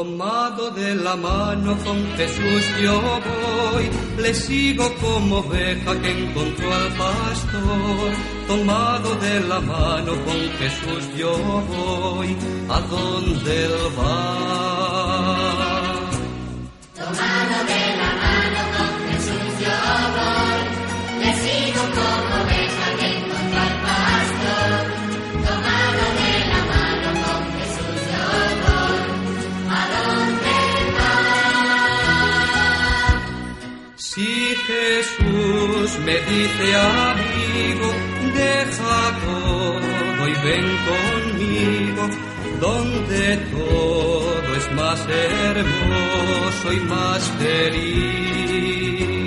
Tomado de la mano con Jesús yo voy, le sigo como oveja que encontró al pastor. Tomado de la mano con Jesús yo voy, a donde él va. Jesús me dice amigo, deja todo y ven conmigo, donde todo es más hermoso y más feliz.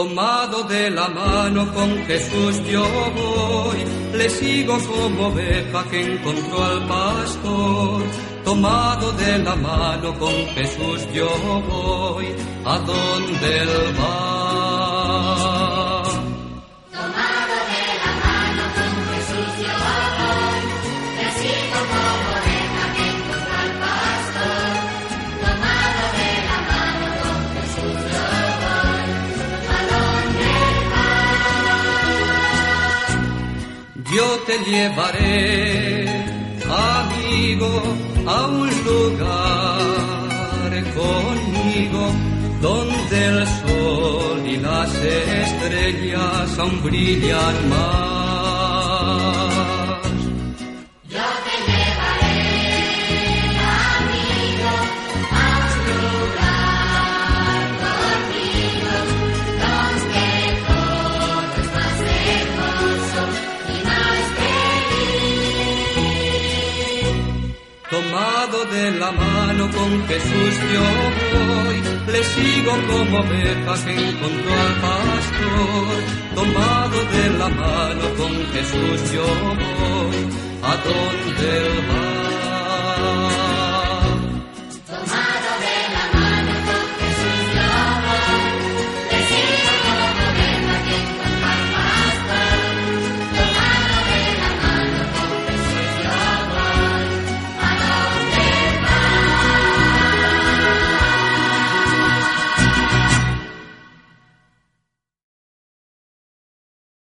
Tomado de la mano con Jesús yo voy, le sigo como oveja que encontró al pastor. Tomado de la mano con Jesús yo voy, a donde él va. Yo te llevaré, amigo, a un lugar conmigo donde el sol y las estrellas aún brillan más. Tomado de la mano con Jesús yo voy, le sigo como oveja que encontró al pastor. Tomado de la mano con Jesús yo voy, a donde va.